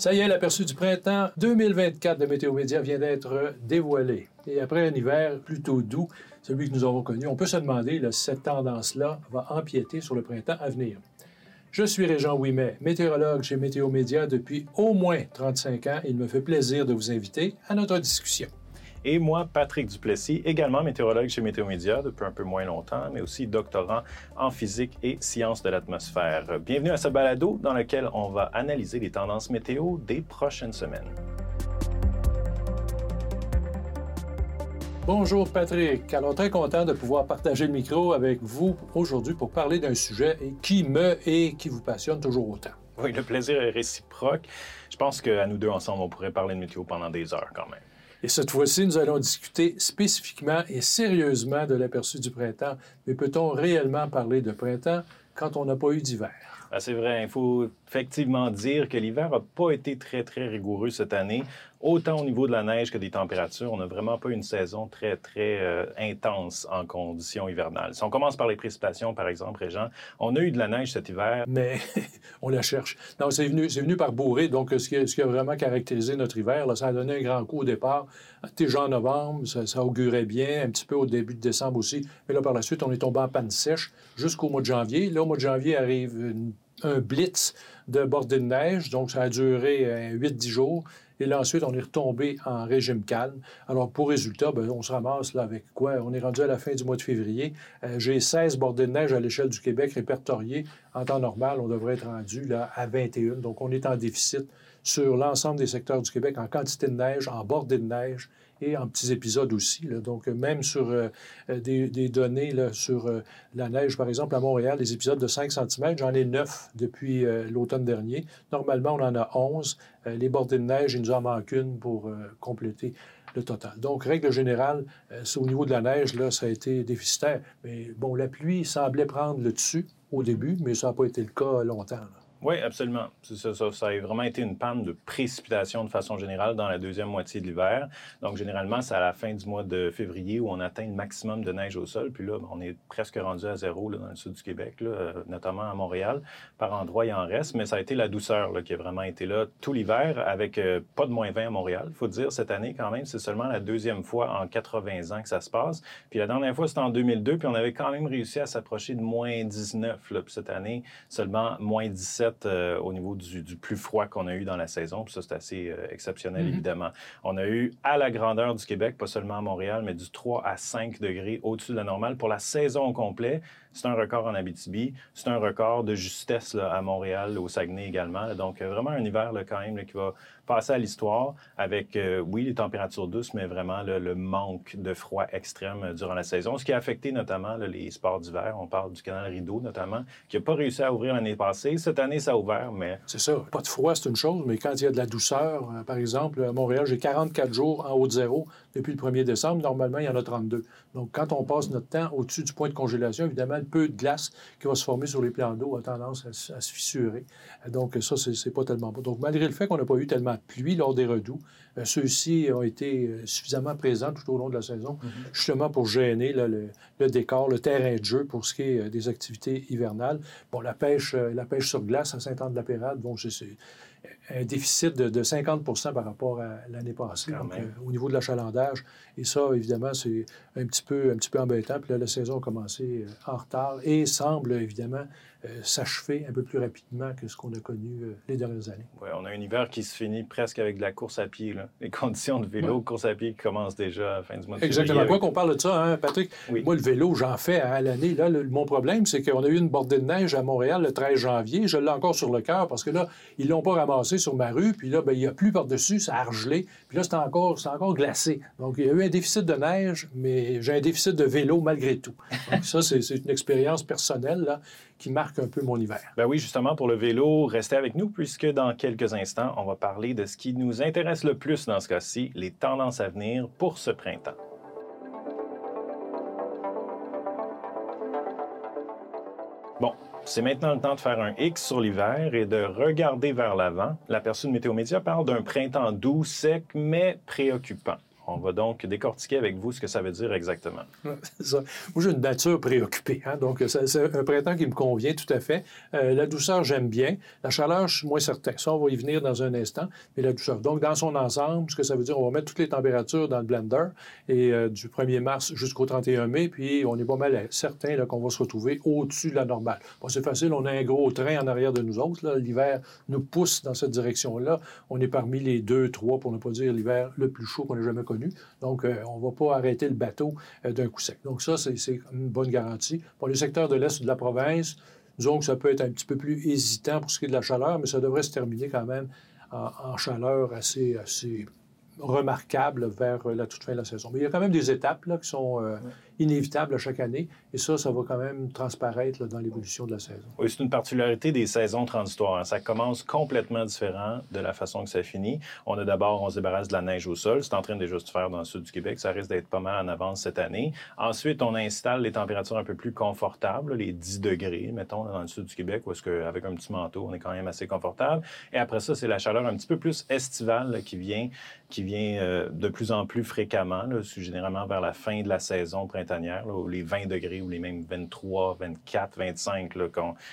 Ça y est, l'aperçu du printemps 2024 de Météo Média vient d'être dévoilé. Et après un hiver plutôt doux, celui que nous avons connu, on peut se demander si cette tendance-là va empiéter sur le printemps à venir. Je suis Régent Ouimet, météorologue chez Météo Média depuis au moins 35 ans. Il me fait plaisir de vous inviter à notre discussion. Et moi, Patrick Duplessis, également météorologue chez Météo Média depuis un peu moins longtemps, mais aussi doctorant en physique et sciences de l'atmosphère. Bienvenue à ce balado dans lequel on va analyser les tendances météo des prochaines semaines. Bonjour Patrick. Alors très content de pouvoir partager le micro avec vous aujourd'hui pour parler d'un sujet qui me et qui vous passionne toujours autant. Oui, le plaisir est réciproque. Je pense qu'à nous deux ensemble, on pourrait parler de météo pendant des heures quand même. Et cette fois-ci, nous allons discuter spécifiquement et sérieusement de l'aperçu du printemps. Mais peut-on réellement parler de printemps? Quand on n'a pas eu d'hiver? Ah, c'est vrai, il faut effectivement dire que l'hiver n'a pas été très, très rigoureux cette année autant au niveau de la neige que des températures. On n'a vraiment pas une saison très, très euh, intense en conditions hivernales. Si on commence par les précipitations, par exemple, Régent, on a eu de la neige cet hiver. Mais on la cherche. Non, c'est venu, venu par bourrée. Donc, ce qui, ce qui, a vraiment caractérisé notre hiver, là, ça a donné un grand coup au départ. Déjà en novembre, ça, augurait bien, un petit peu au début de décembre aussi. Mais là, par la suite, on est tombé en panne sèche jusqu'au mois de janvier. Là, mois de janvier arrive un blitz de bordée de neige. Donc, ça a duré 8-10 euh, jours. Et là, ensuite, on est retombé en régime calme. Alors, pour résultat, ben, on se ramasse là avec quoi? On est rendu à la fin du mois de février. Euh, j'ai 16 bordées de neige à l'échelle du Québec répertoriées. En temps normal, on devrait être rendu là à 21. Donc, on est en déficit sur l'ensemble des secteurs du Québec en quantité de neige, en bordée de neige et en petits épisodes aussi. Donc, même sur euh, euh, des, données sur euh, la neige, par exemple, à Montréal, des épisodes de 5 cm, j'en ai 9 depuis l'automne dernier. Normalement, on en a 11. les bordées de neige, il nous en manque une pour compléter le total. Donc, règle générale, au niveau de la neige, ça a été déficitaire. Mais bon, la pluie semblait prendre le dessus au début, mais ça n'a pas été le cas longtemps. Oui, absolument. Ça, a vraiment été une panne de précipitation de façon générale dans la deuxième moitié de l'hiver. Donc, généralement, c'est à la fin du mois de février où on atteint le maximum de neige au sol. Puis là, on est presque rendu à zéro dans le sud du Québec, euh, notamment à Montréal. Par endroits, il en reste, mais ça a été la douceur qui a vraiment été là tout l'hiver avec euh, pas de moins 20 à Montréal. Il faut dire, cette année, quand même, c'est seulement la deuxième fois en 80 ans que ça se passe. Puis la dernière fois, c'était en 2002, puis on avait quand même réussi à s'approcher de moins 19. Là, puis cette année, seulement moins 17 euh, au niveau du, plus froid qu'on a eu dans la saison. Puis ça, c'est assez euh, exceptionnel, mm-hmm. évidemment. On a eu à la grandeur du Québec, pas seulement à Montréal, mais du 3 à 5 degrés au-dessus de la normale pour la saison au complet. C'est un record en Abitibi. C'est un record de justesse à Montréal, au Saguenay également. Donc, euh, vraiment un hiver quand même qui va passer à l'histoire avec, euh, oui, les températures douces, mais vraiment le manque de froid extrême euh, durant la saison, ce qui a affecté notamment les sports d'hiver. On parle du canal Rideau notamment, qui n'a pas réussi à ouvrir l'année passée. Cette année, ça a ouvert, mais... C'est ça. Pas de froid, c'est une chose, mais quand il y a de la douceur, par exemple, à Montréal, j'ai 44 jours en haut de zéro depuis le 1er décembre. Normalement, il y en a 32. Donc, quand on passe notre temps au-dessus du point de congélation, évidemment, le peu de glace qui va se former sur les plans d'eau a tendance à, se fissurer. Donc, ça, c'est pas tellement bon. Donc, malgré le fait qu'on n'a pas eu tellement de pluie lors des redoux, euh, ceux-ci ont été euh, suffisamment présents tout au long de la saison, mm-hmm. justement pour gêner le, décor, le terrain de jeu pour ce qui est euh, des activités hivernales. Bon, la pêche, la pêche sur glace à Saint-Anne-de-la-Pérade, bon, c'est un déficit de, 50 par rapport à l'année passée, au niveau de l'achalandage. Et ça, évidemment, c'est un petit peu, un petit peu embêtant. Puis là, la saison a commencé en retard et semble, évidemment, euh, s'achever un peu plus rapidement que ce qu'on a connu euh, les dernières années. Oui, on a un hiver qui se finit presque avec de la course à pied. Les conditions de vélo, course à pied qui commencent déjà à la fin du mois de Exactement. Quoi qu'on parle de ça, hein, Patrick? Moi, le vélo, j'en fais à l'année. Là, mon problème, c'est qu'on a eu une bordée de neige à Montréal le 13 janvier. Je l'ai encore sur le cœur parce que là, ils l'ont pas ramassé sur ma rue. Puis là, ben, il n'y a plus par-dessus, ça a regelé. Puis là, c'est encore, encore glacé. Donc, il y a eu un déficit de neige, mais j'ai un déficit de vélo malgré tout. Donc, ça, c'est une expérience personnelle là, qui marque un peu mon hiver. Ben oui, justement, pour le vélo, restez avec nous puisque dans quelques instants, on va parler de ce qui nous intéresse le plus dans ce cas-ci, les tendances à venir pour ce printemps. Bon, c'est maintenant le temps de faire un X sur l'hiver et de regarder vers l'avant. La personne Météo Média parle d'un printemps doux, sec, mais préoccupant. On va donc décortiquer avec vous ce que ça veut dire exactement. ça. Moi, j'ai une nature préoccupée, hein, donc c'est un printemps qui me convient tout à fait. Euh, la douceur, j'aime bien. La chaleur, je suis moins certain. Ça, on va y venir dans un instant, mais la douceur. Donc, dans son ensemble, ce que ça veut dire, on va mettre toutes les températures dans le blender et euh, du 1er mars jusqu'au 31 mai, puis on est pas mal certain qu'on va se retrouver au-dessus de la normale. Bon, c'est facile, on a un gros train en arrière de nous autres. L'hiver nous pousse dans cette direction-là. On est parmi les deux, trois, pour ne pas dire l'hiver le plus chaud qu'on ait jamais connu. Donc, euh, on ne va pas arrêter le bateau euh, d'un coup sec. Donc, ça, c'est une bonne garantie. Pour les secteurs de l'Est de la province, disons que ça peut être un petit peu plus hésitant pour ce qui est de la chaleur, mais ça devrait se terminer quand même en, chaleur assez, assez remarquable vers la toute fin de la saison. Mais il y a quand même des étapes là, qui sont euh, inévitable à chaque année. Et ça, ça va quand même transparaître dans l'évolution de la saison. Oui, c'est une particularité des saisons transitoires. Ça commence complètement différent de la façon que ça finit. On a d'abord, on se débarrasse de la neige au sol. C'est en train de déjà se faire dans le sud du Québec. Ça risque d'être pas mal en avance cette année. Ensuite, on installe les températures un peu plus confortables, les 10 degrés, mettons, dans le sud du Québec, où est-ce qu'avec un petit manteau, on est quand même assez confortable. Et après ça, c'est la chaleur un petit peu plus estivale qui vient, qui vient euh, de plus en plus fréquemment, là, généralement vers la fin de la saison printemps les 20 degrés ou les mêmes 23, 24, 25, là,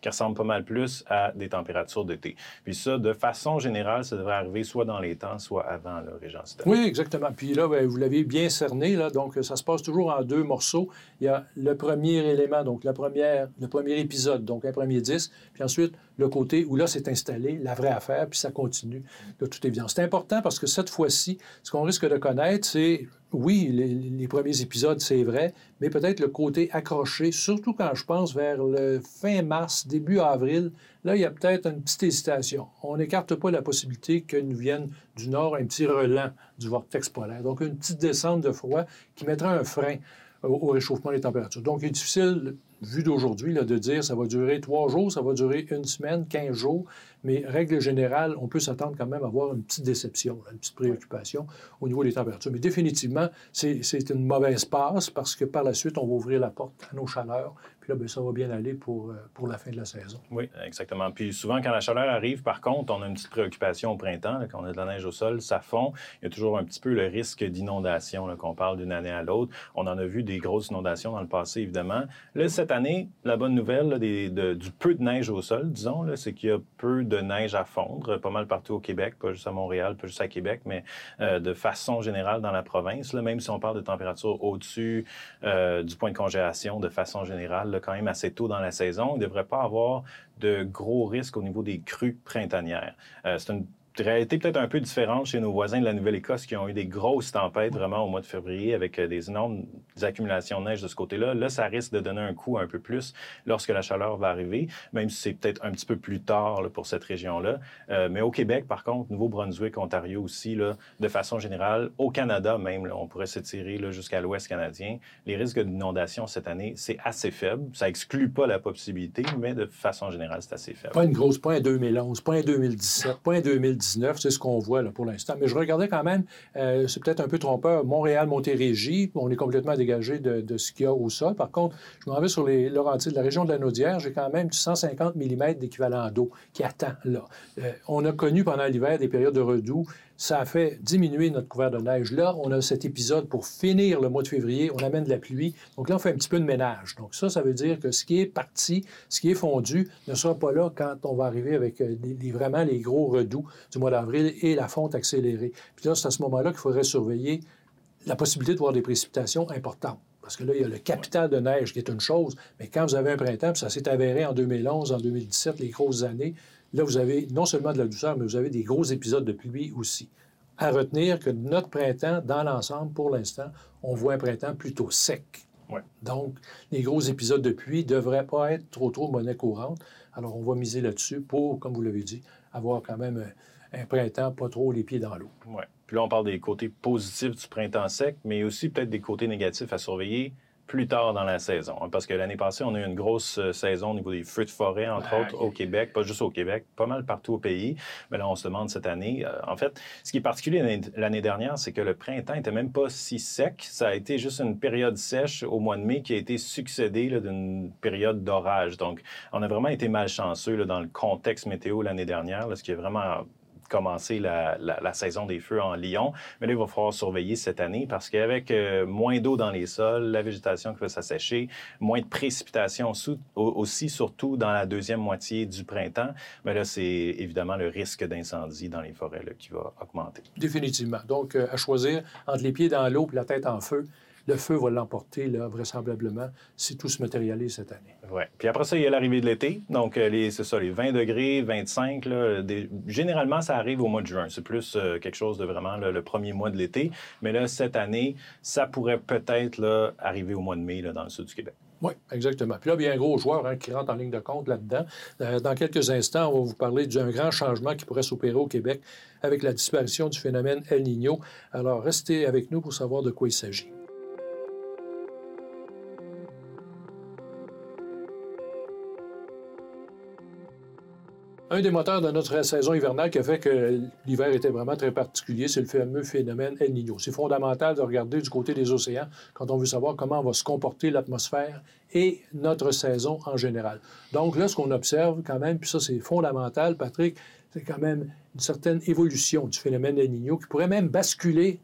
qui ressemblent pas mal plus à des températures d'été. Puis ça, de façon générale, ça devrait arriver soit dans les temps, soit avant, le Régence. Oui, exactement. Puis là, ben, vous l'avez bien cerné, là, donc ça se passe toujours en deux morceaux. Il y a le premier élément, donc la première, le premier épisode, donc un premier disque, puis ensuite le côté où là, c'est installé, la vraie affaire, puis ça continue de toute évidence. C'est important parce que cette fois-ci, ce qu'on risque de connaître, c'est oui, les, premiers épisodes, c'est vrai, mais peut-être le côté accroché, surtout quand je pense vers le fin mars, début avril, là, il y a peut-être une petite hésitation. On n'écarte pas la possibilité que nous vienne du nord un petit relent du vortex polaire. Donc, une petite descente de froid qui mettra un frein au réchauffement des températures. Donc, il est difficile vu d'aujourd'hui, de dire ça va durer trois jours, ça va durer une semaine, quinze jours, mais règle générale, on peut s'attendre quand même à avoir une petite déception, une petite préoccupation au niveau des températures. Mais définitivement, c'est une mauvaise passe parce que par la suite, on va ouvrir la porte à nos chaleurs, puis là, bien, ça va bien aller pour, euh, pour la fin de la saison. Oui, exactement. Puis souvent, quand la chaleur arrive, par contre, on a une petite préoccupation au printemps, quand on a de la neige au sol, ça fond. Il y a toujours un petit peu le risque d'inondation, qu'on parle d'une année à l'autre. On en a vu des grosses inondations dans le passé, évidemment. Là, cette année, la bonne nouvelle du peu de neige au sol, disons, c'est qu'il y a peu de neige à fondre, pas mal partout au Québec, pas juste à Montréal, pas juste à Québec, mais euh, de façon générale dans la province. Même si on parle de températures au-dessus euh, du point de congélation, de façon générale, quand même assez tôt dans la saison, il ne devrait pas avoir de gros risques au niveau des crues printanières. Euh, c'est une réalité peut-être un peu différente chez nos voisins de la Nouvelle-Écosse qui ont eu des grosses tempêtes vraiment au mois de février avec euh, des énormes accumulations de neige de ce côté-là. Là, ça risque de donner un coup un peu plus lorsque la chaleur va arriver, même si c'est peut-être un petit peu plus tard pour cette région-là. Euh, mais au Québec, par contre, Nouveau-Brunswick, Ontario aussi, là, de façon générale, au Canada même, là, on pourrait s'étirer jusqu'à l'ouest canadien, les risques d'inondation cette année, c'est assez faible. Ça exclut pas la possibilité, mais de façon générale, c'est assez faible. Pas une grosse, point 2011, point 2017, point 2019 c'est ce qu'on voit là, pour l'instant. Mais je regardais quand même, euh, c'est peut-être un peu trompeur, Montréal-Montérégie, on est complètement dégagé de, ce qu'il y a au sol. Par contre, je m'en vais sur les Laurentides, la région de la Naudière, j'ai quand même 150 mm d'équivalent d'eau qui attend là. Euh, on a connu pendant l'hiver des périodes de redoux ça a fait diminuer notre couvert de neige. Là, on a cet épisode pour finir le mois de février, on amène de la pluie. Donc là, on fait un petit peu de ménage. Donc ça, ça veut dire que ce qui est parti, ce qui est fondu, ne sera pas là quand on va arriver avec euh, vraiment les gros redoux du mois d'avril et la fonte accélérée. Puis là, c'est à ce moment-là qu'il faudrait surveiller la possibilité de voir des précipitations importantes. Parce que là, il y a le capital de neige qui est une chose, mais quand vous avez un printemps, ça s'est avéré en 2011, en 2017, les grosses années, Là, vous avez non seulement de la douceur, mais vous avez des gros épisodes de pluie aussi. À retenir que notre printemps, dans l'ensemble, pour l'instant, on voit un printemps plutôt sec. Donc, les gros épisodes de pluie ne devraient pas être trop, trop monnaie courante. Alors, on va miser là-dessus pour, comme vous l'avez dit, avoir quand même un, printemps pas trop les pieds dans l'eau. Oui. Puis là, on parle des côtés positifs du printemps sec, mais aussi peut-être des côtés négatifs à surveiller plus tard dans la saison. Hein, parce que l'année passée, on a eu une grosse euh, saison au niveau des feux de forêt, entre autres, au Québec, pas juste au Québec, pas mal partout au pays. Mais là, on se demande cette année. Euh, en fait, ce qui est particulier l'année dernière, c'est que le printemps était même pas si sec. Ça a été juste une période sèche au mois de mai qui a été succédée d'une période d'orage. Donc, on a vraiment été malchanceux là, dans le contexte météo l'année dernière, ce qui est vraiment commencer la, saison des feux en Lyon. Mais là, il va falloir surveiller cette année parce qu'avec euh, moins d'eau dans les sols, la végétation qui va s'assécher, moins de précipitations aussi, surtout dans la deuxième moitié du printemps, mais là, c'est évidemment le risque d'incendie dans les forêts qui va augmenter. Définitivement. Donc, euh, à choisir entre les pieds dans l'eau et la tête en feu, le feu va l'emporter, là, vraisemblablement, si tout se matérialise cette année. Oui. Puis après ça, il y a l'arrivée de l'été. Donc, euh, c'est ça, les 20 degrés, 25. Là, Généralement, ça arrive au mois de juin. C'est plus euh, quelque chose de vraiment le premier mois de l'été. Mais là, cette année, ça pourrait peut-être arriver au mois de mai là, dans le sud du Québec. Oui, exactement. Puis là, il y a un gros joueur hein, qui rentre en ligne de compte là-dedans. Euh, dans quelques instants, on va vous parler d'un grand changement qui pourrait s'opérer au Québec avec la disparition du phénomène El Niño. Alors, restez avec nous pour savoir de quoi il s'agit. Un des moteurs de notre saison hivernale qui a fait que l'hiver était vraiment très particulier, c'est le fameux phénomène El Niño. C'est fondamental de regarder du côté des océans quand on veut savoir comment va se comporter l'atmosphère et notre saison en général. Donc là, ce qu'on observe quand même, puis ça c'est fondamental, Patrick, c'est quand même une certaine évolution du phénomène El Niño qui pourrait même basculer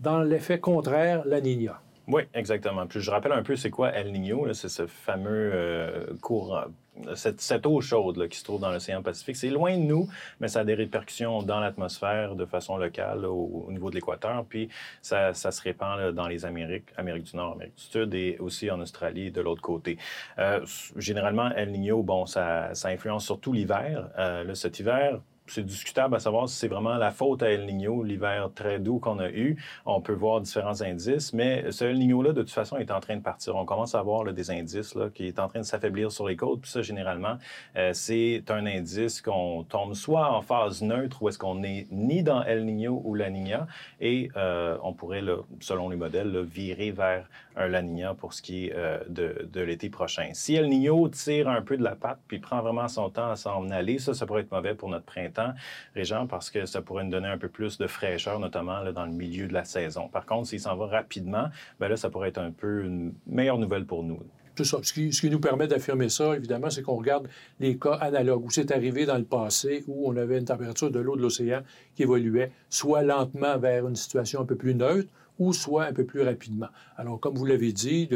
dans l'effet contraire, la Niña. Oui, exactement. Puis je rappelle un peu c'est quoi El Niño, c'est ce fameux euh, courant cette, eau chaude qui se trouve dans l'océan Pacifique. C'est loin de nous, mais ça a des répercussions dans l'atmosphère de façon locale au, niveau de l'équateur. Puis ça, se répand dans les Amériques, Amérique du Nord, Amérique du Sud et aussi en Australie de l'autre côté. Euh, généralement, El Niño, bon, ça, influence surtout l'hiver. Euh, cet hiver, c'est discutable à savoir si c'est vraiment la faute à El Niño, l'hiver très doux qu'on a eu. On peut voir différents indices, mais ce El Niño-là, de toute façon, est en train de partir. On commence à voir des indices là, qui est en train de s'affaiblir sur les côtes. Puis ça, généralement, euh, c'est un indice qu'on tombe soit en phase neutre, ou est-ce qu'on est ni dans El Niño ou La Niña, et euh, on pourrait, là, selon les modèles, virer vers un La Niña pour ce qui est euh, de, de l'été prochain. Si El Niño tire un peu de la patte puis prend vraiment son temps à s'en aller, ça, ça pourrait être mauvais pour notre printemps Régent, parce que ça pourrait nous donner un peu plus de fraîcheur, notamment dans le milieu de la saison. Par contre, s'il s'en va rapidement, ben là, ça pourrait être un peu une meilleure nouvelle pour nous. Tout ça. Ce qui, nous permet d'affirmer ça, évidemment, c'est qu'on regarde les cas analogues où c'est arrivé dans le passé où on avait une température de l'eau de l'océan qui évoluait soit lentement vers une situation un peu plus neutre ou soit un peu plus rapidement. Alors, comme vous l'avez dit,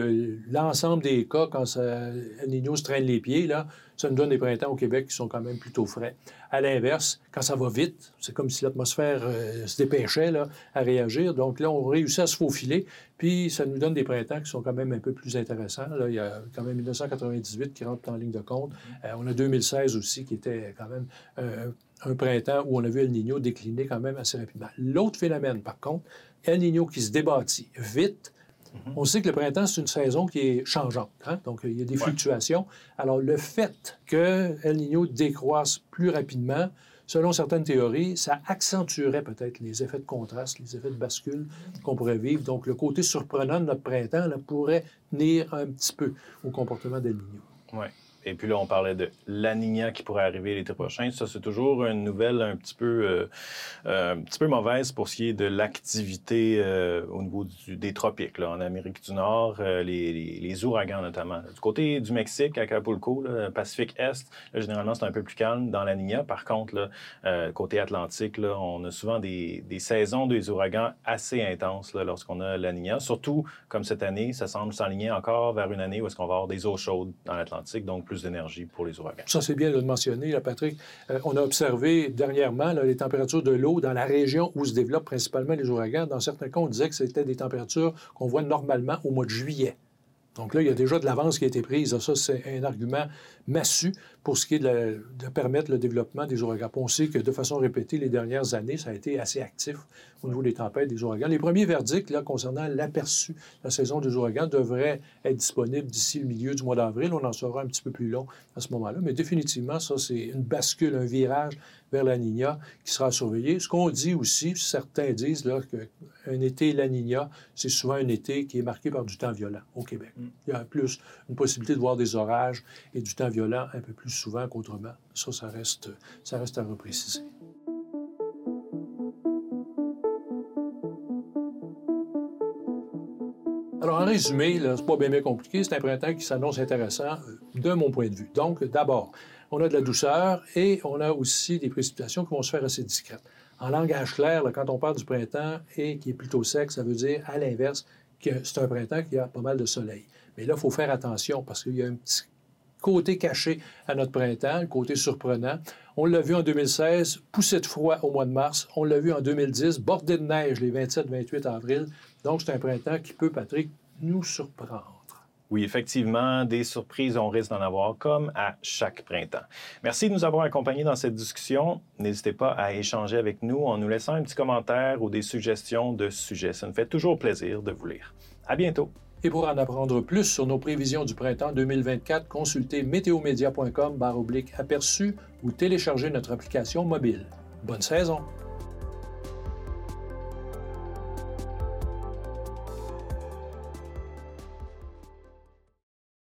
l'ensemble des cas, quand ça, Nino se traîne les pieds, là, ça nous donne des printemps au Québec qui sont quand même plutôt frais. À l'inverse, quand ça va vite, c'est comme si l'atmosphère euh, se dépêchait là, à réagir. Donc là, on réussit à se faufiler, puis ça nous donne des printemps qui sont quand même un peu plus intéressants. Là, il y a quand même 1998 qui rentre en ligne de compte. Euh, on a 2016 aussi qui était quand même euh, un printemps où on a vu El Niño décliner quand même assez rapidement. L'autre phénomène, par contre, El Niño qui se débâtit vite. Mhm. On sait que le printemps, c'est une saison qui est changeante. Hein? Donc, il y a des fluctuations. Alors, le fait que El Niño décroisse plus rapidement, selon certaines théories, ça accentuerait peut-être les effets de contraste, les effets de bascule qu'on pourrait vivre. Donc, le côté surprenant de notre printemps là, pourrait tenir un petit peu au comportement d'El Niño. Oui. Et puis là, on parlait de la Niña qui pourrait arriver l'été prochain. Ça, c'est toujours une nouvelle un petit peu, euh, euh, un petit peu mauvaise pour ce qui est de l'activité euh, au niveau des tropiques. Là. En Amérique du Nord, les, les, ouragans notamment. Du côté du Mexique, à Acapulco, là, Pacifique Est, généralement, c'est un peu plus calme dans la Niña. Par contre, là, côté Atlantique, là, on a souvent des, des saisons des ouragans assez intenses là, lorsqu'on a la Niña. Surtout, comme cette année, ça semble s'aligner encore vers une année où est-ce qu'on va avoir des eaux chaudes dans l'Atlantique. Donc, pour les ouragans. Ça, c'est bien de le mentionner, Patrick. Euh, on a observé dernièrement les températures de l'eau dans la région où se développent principalement les ouragans. Dans certains cas, on disait que c'était des températures qu'on voit normalement au mois de juillet. Donc là, il y a déjà de l'avance qui a été prise. Ça, c'est un argument massu pour ce qui est de, permettre le développement des ouragans. On sait que de façon répétée, les dernières années, ça a été assez actif au niveau des tempêtes des ouragans. Les premiers verdicts là, concernant l'aperçu de la saison des ouragans devraient être disponibles d'ici le milieu du mois d'avril. On en saura un petit peu plus long à ce moment-là. Mais définitivement, ça, c'est une bascule, un virage vers la Niña qui sera surveillé. Ce qu'on dit aussi, certains disent qu'un été La Niña, c'est souvent un été qui est marqué par du temps violent au Québec. Mm. Il y a plus une possibilité de voir des orages et du temps violent un peu plus souvent qu'autrement. Ça, ça reste, ça reste à repréciser. Alors, en résumé, c'est pas bien, compliqué. C'est un printemps qui s'annonce intéressant euh, de mon point de vue. Donc, d'abord, on a de la douceur et on a aussi des précipitations qui vont se faire assez discrètes. En langage clair, quand on parle du printemps et qui est plutôt sec, ça veut dire, à l'inverse, que c'est un printemps qui a pas mal de soleil. Mais là, il faut faire attention parce qu'il y a un petit côté caché à notre printemps, le côté surprenant. On l'a vu en 2016, poussée de froid au mois de mars. On l'a vu en 2010, bordé de neige les 27-28 avril. Donc, c'est un printemps qui peut, Patrick, nous surprendre. Oui, effectivement, des surprises, on risque d'en avoir comme à chaque printemps. Merci de nous avoir accompagnés dans cette discussion. N'hésitez pas à échanger avec nous en nous laissant un petit commentaire ou des suggestions de sujets. Ça nous fait toujours plaisir de vous lire. À bientôt. Et pour en apprendre plus sur nos prévisions du printemps 2024, consultez météomédia.com aperçu ou téléchargez notre application mobile. Bonne saison!